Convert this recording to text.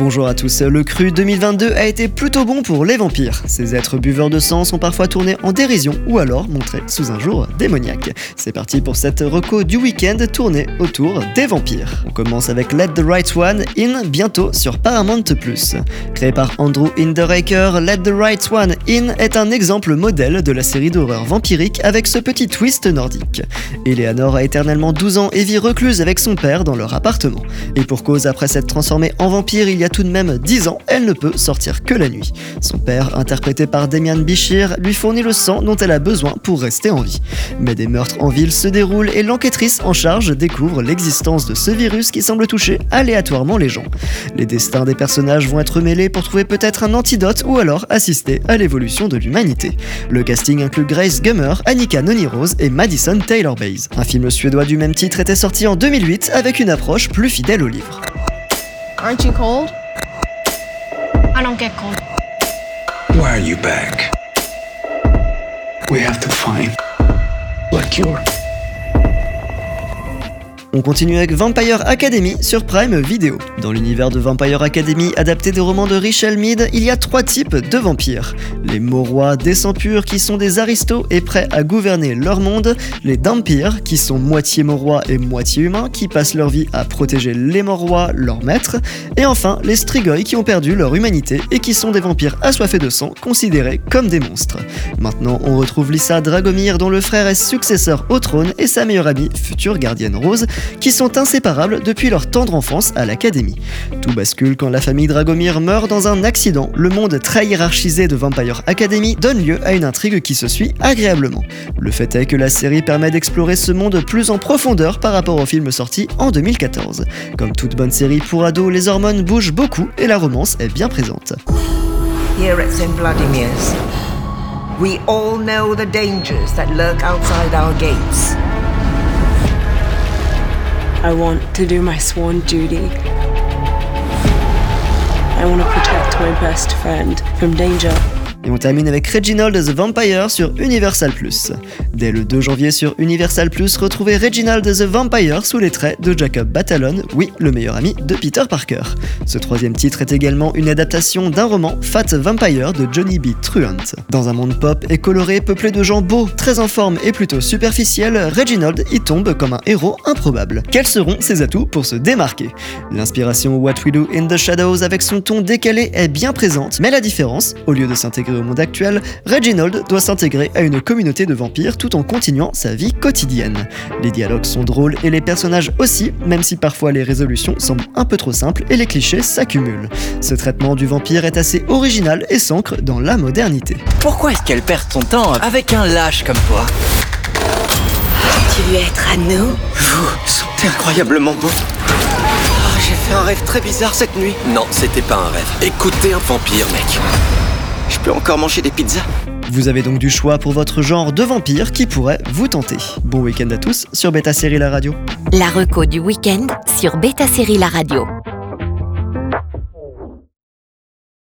Bonjour à tous, le cru 2022 a été plutôt bon pour les vampires. Ces êtres buveurs de sang sont parfois tournés en dérision ou alors montrés sous un jour démoniaque. C'est parti pour cette reco du week-end tournée autour des vampires. On commence avec Let the Right One In bientôt sur Paramount+. Créé par Andrew Hinderaker, Let the Right One In est un exemple modèle de la série d'horreur vampirique avec ce petit twist nordique. Eleanor a éternellement 12 ans et vit recluse avec son père dans leur appartement. Et pour cause, après s'être transformée en vampire il y a tout de même 10 ans, elle ne peut sortir que la nuit. Son père, interprété par Damian Bichir, lui fournit le sang dont elle a besoin pour rester en vie. Mais des meurtres en ville se déroulent et l'enquêtrice en charge découvre l'existence de ce virus qui semble toucher aléatoirement les gens. Les destins des personnages vont être mêlés pour trouver peut-être un antidote ou alors assister à l'évolution de l'humanité. Le casting inclut Grace Gummer, Annika Noni-Rose et Madison Taylor-Bayes. Un film suédois du même titre était sorti en 2008 avec une approche plus fidèle au livre. I don't get cold. Why are you back? We have to find a cure. On continue avec Vampire Academy sur Prime Video. Dans l'univers de Vampire Academy, adapté des romans de Richel Mead, il y a trois types de vampires. Les morois des sangs purs qui sont des aristos et prêts à gouverner leur monde, les dampires qui sont moitié morois et moitié humains qui passent leur vie à protéger les morois, leurs maîtres, et enfin les strigoi qui ont perdu leur humanité et qui sont des vampires assoiffés de sang considérés comme des monstres. Maintenant, on retrouve Lisa Dragomir dont le frère est successeur au trône et sa meilleure amie, future gardienne rose, qui sont inséparables depuis leur tendre enfance à l'académie. Tout bascule quand la famille Dragomir meurt dans un accident. Le monde très hiérarchisé de Vampire Academy donne lieu à une intrigue qui se suit agréablement. Le fait est que la série permet d'explorer ce monde plus en profondeur par rapport au film sorti en 2014. Comme toute bonne série pour ados, les hormones bougent beaucoup et la romance est bien présente. Here. Vladimir's, we all know the dangers that lurk outside our gates. I want to do my sworn duty. I want to protect my best friend from danger. Et on termine avec Reginald the Vampire sur Universal+. Dès le 2 janvier sur Universal+, retrouvez Reginald the Vampire sous les traits de Jacob Batalon, oui, le meilleur ami de Peter Parker. Ce troisième titre est également une adaptation d'un roman, Fat Vampire, de Johnny B. Truant. Dans un monde pop et coloré, peuplé de gens beaux, très en forme et plutôt superficiels, Reginald y tombe comme un héros improbable. Quels seront ses atouts pour se démarquer? L'inspiration What We Do in the Shadows avec son ton décalé est bien présente, mais la différence, au lieu de s'intégrer au monde actuel, Reginald doit s'intégrer à une communauté de vampires tout en continuant sa vie quotidienne. Les dialogues sont drôles et les personnages aussi, même si parfois les résolutions semblent un peu trop simples et les clichés s'accumulent. Ce traitement du vampire est assez original et s'ancre dans la modernité. Pourquoi est-ce qu'elle perd son temps avec un lâche comme toi? Tu veux être à nous? Vous sentez incroyablement beau. Oh, J'ai fait un rêve très bizarre cette nuit. Non, c'était pas un rêve. Écoutez un vampire, mec. Je peux encore manger des pizzas Vous avez donc du choix pour votre genre de vampire qui pourrait vous tenter. Bon week-end à tous sur Beta Série La Radio. La reco du week-end sur Beta Série La Radio.